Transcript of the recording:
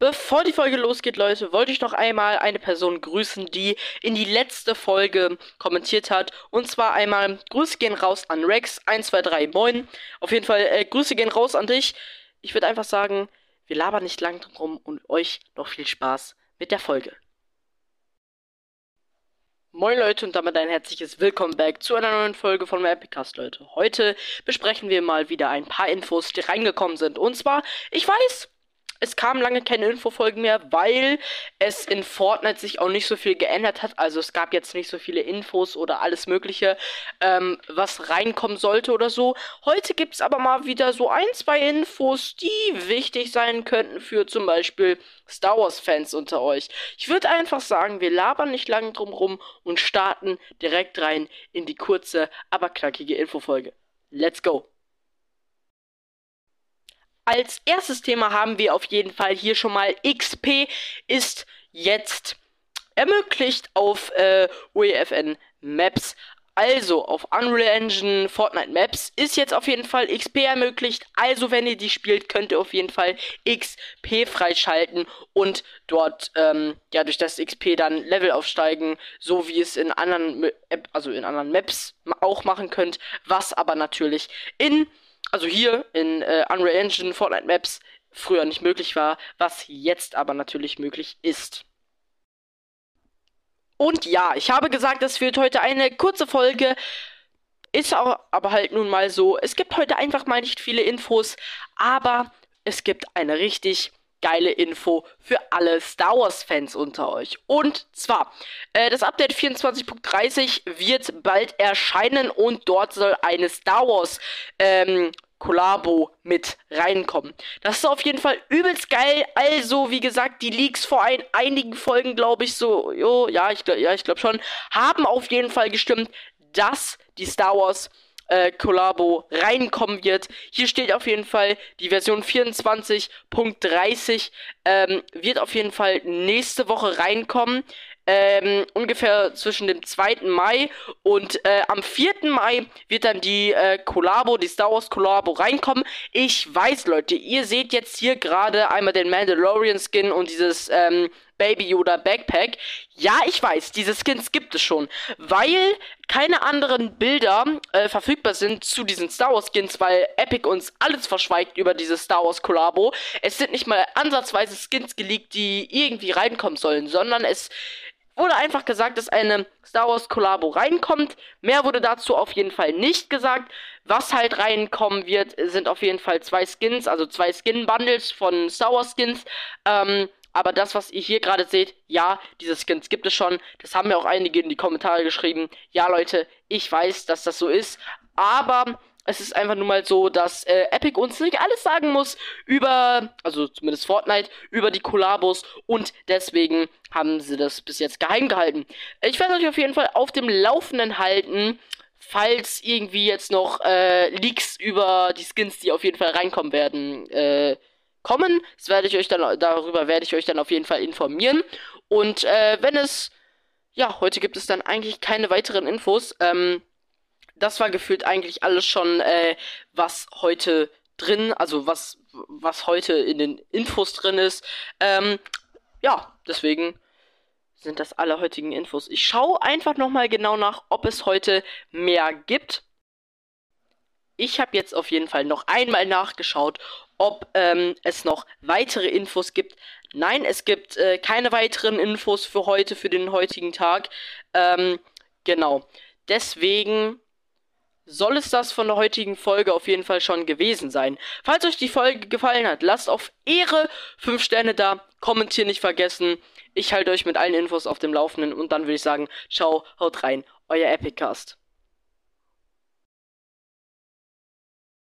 Bevor die Folge losgeht, Leute, wollte ich noch einmal eine Person grüßen, die in die letzte Folge kommentiert hat. Und zwar einmal Grüße gehen raus an Rex123 Moin. Auf jeden Fall äh, Grüße gehen raus an dich. Ich würde einfach sagen, wir labern nicht lang drum und euch noch viel Spaß mit der Folge. Moin Leute und damit ein herzliches Willkommen back zu einer neuen Folge von Epicast, Leute. Heute besprechen wir mal wieder ein paar Infos, die reingekommen sind. Und zwar, ich weiß, es kam lange keine Infofolgen mehr, weil es in Fortnite sich auch nicht so viel geändert hat. Also es gab jetzt nicht so viele Infos oder alles Mögliche, ähm, was reinkommen sollte oder so. Heute gibt es aber mal wieder so ein, zwei Infos, die wichtig sein könnten für zum Beispiel Star Wars-Fans unter euch. Ich würde einfach sagen, wir labern nicht lange drum rum und starten direkt rein in die kurze, aber knackige Infofolge. Let's go! Als erstes Thema haben wir auf jeden Fall hier schon mal XP ist jetzt ermöglicht auf äh, UEFN Maps. Also auf Unreal Engine Fortnite Maps ist jetzt auf jeden Fall XP ermöglicht. Also wenn ihr die spielt, könnt ihr auf jeden Fall XP freischalten und dort ähm, ja durch das XP dann Level aufsteigen, so wie es in anderen also in anderen Maps auch machen könnt, was aber natürlich in also hier in äh, Unreal Engine Fortnite Maps früher nicht möglich war, was jetzt aber natürlich möglich ist. Und ja, ich habe gesagt, es wird heute eine kurze Folge. Ist auch, aber halt nun mal so. Es gibt heute einfach mal nicht viele Infos, aber es gibt eine richtig geile Info für alle Star Wars-Fans unter euch. Und zwar, äh, das Update 24.30 wird bald erscheinen und dort soll eine Star Wars ähm, Kollabo mit reinkommen. Das ist auf jeden Fall übelst geil. Also, wie gesagt, die Leaks vor ein, einigen Folgen, glaube ich, so, jo, ja, ich, ja, ich glaube schon, haben auf jeden Fall gestimmt, dass die Star Wars äh, Kollabo reinkommen wird. Hier steht auf jeden Fall, die Version 24.30 ähm, wird auf jeden Fall nächste Woche reinkommen. Ähm, ungefähr zwischen dem 2. Mai und äh, am 4. Mai wird dann die äh, Kollabo, die Star Wars Kollabo reinkommen. Ich weiß, Leute, ihr seht jetzt hier gerade einmal den Mandalorian Skin und dieses ähm, Baby Yoda Backpack. Ja, ich weiß, diese Skins gibt es schon, weil keine anderen Bilder äh, verfügbar sind zu diesen Star Wars Skins, weil Epic uns alles verschweigt über diese Star Wars Kollabo. Es sind nicht mal ansatzweise Skins geleakt, die irgendwie reinkommen sollen, sondern es wurde einfach gesagt, dass eine Star Wars Kollabo reinkommt. Mehr wurde dazu auf jeden Fall nicht gesagt. Was halt reinkommen wird, sind auf jeden Fall zwei Skins, also zwei Skin-Bundles von Star Wars Skins. Ähm, aber das, was ihr hier gerade seht, ja, diese Skins gibt es schon. Das haben mir auch einige in die Kommentare geschrieben. Ja, Leute, ich weiß, dass das so ist. Aber es ist einfach nur mal so, dass äh, Epic uns nicht alles sagen muss über, also zumindest Fortnite, über die Kollabos und deswegen haben sie das bis jetzt geheim gehalten. Ich werde euch auf jeden Fall auf dem Laufenden halten, falls irgendwie jetzt noch äh, Leaks über die Skins, die auf jeden Fall reinkommen werden, äh, kommen. Das werde ich euch dann, darüber werde ich euch dann auf jeden Fall informieren. Und äh, wenn es, ja, heute gibt es dann eigentlich keine weiteren Infos. Ähm, das war gefühlt eigentlich alles schon, äh, was heute drin, also was, was heute in den Infos drin ist. Ähm, ja, deswegen sind das alle heutigen Infos. Ich schaue einfach nochmal genau nach, ob es heute mehr gibt. Ich habe jetzt auf jeden Fall noch einmal nachgeschaut ob ähm, es noch weitere Infos gibt. Nein, es gibt äh, keine weiteren Infos für heute, für den heutigen Tag. Ähm, genau. Deswegen soll es das von der heutigen Folge auf jeden Fall schon gewesen sein. Falls euch die Folge gefallen hat, lasst auf Ehre 5 Sterne da, kommentieren nicht vergessen. Ich halte euch mit allen Infos auf dem Laufenden und dann würde ich sagen, ciao, haut rein, euer Epicast.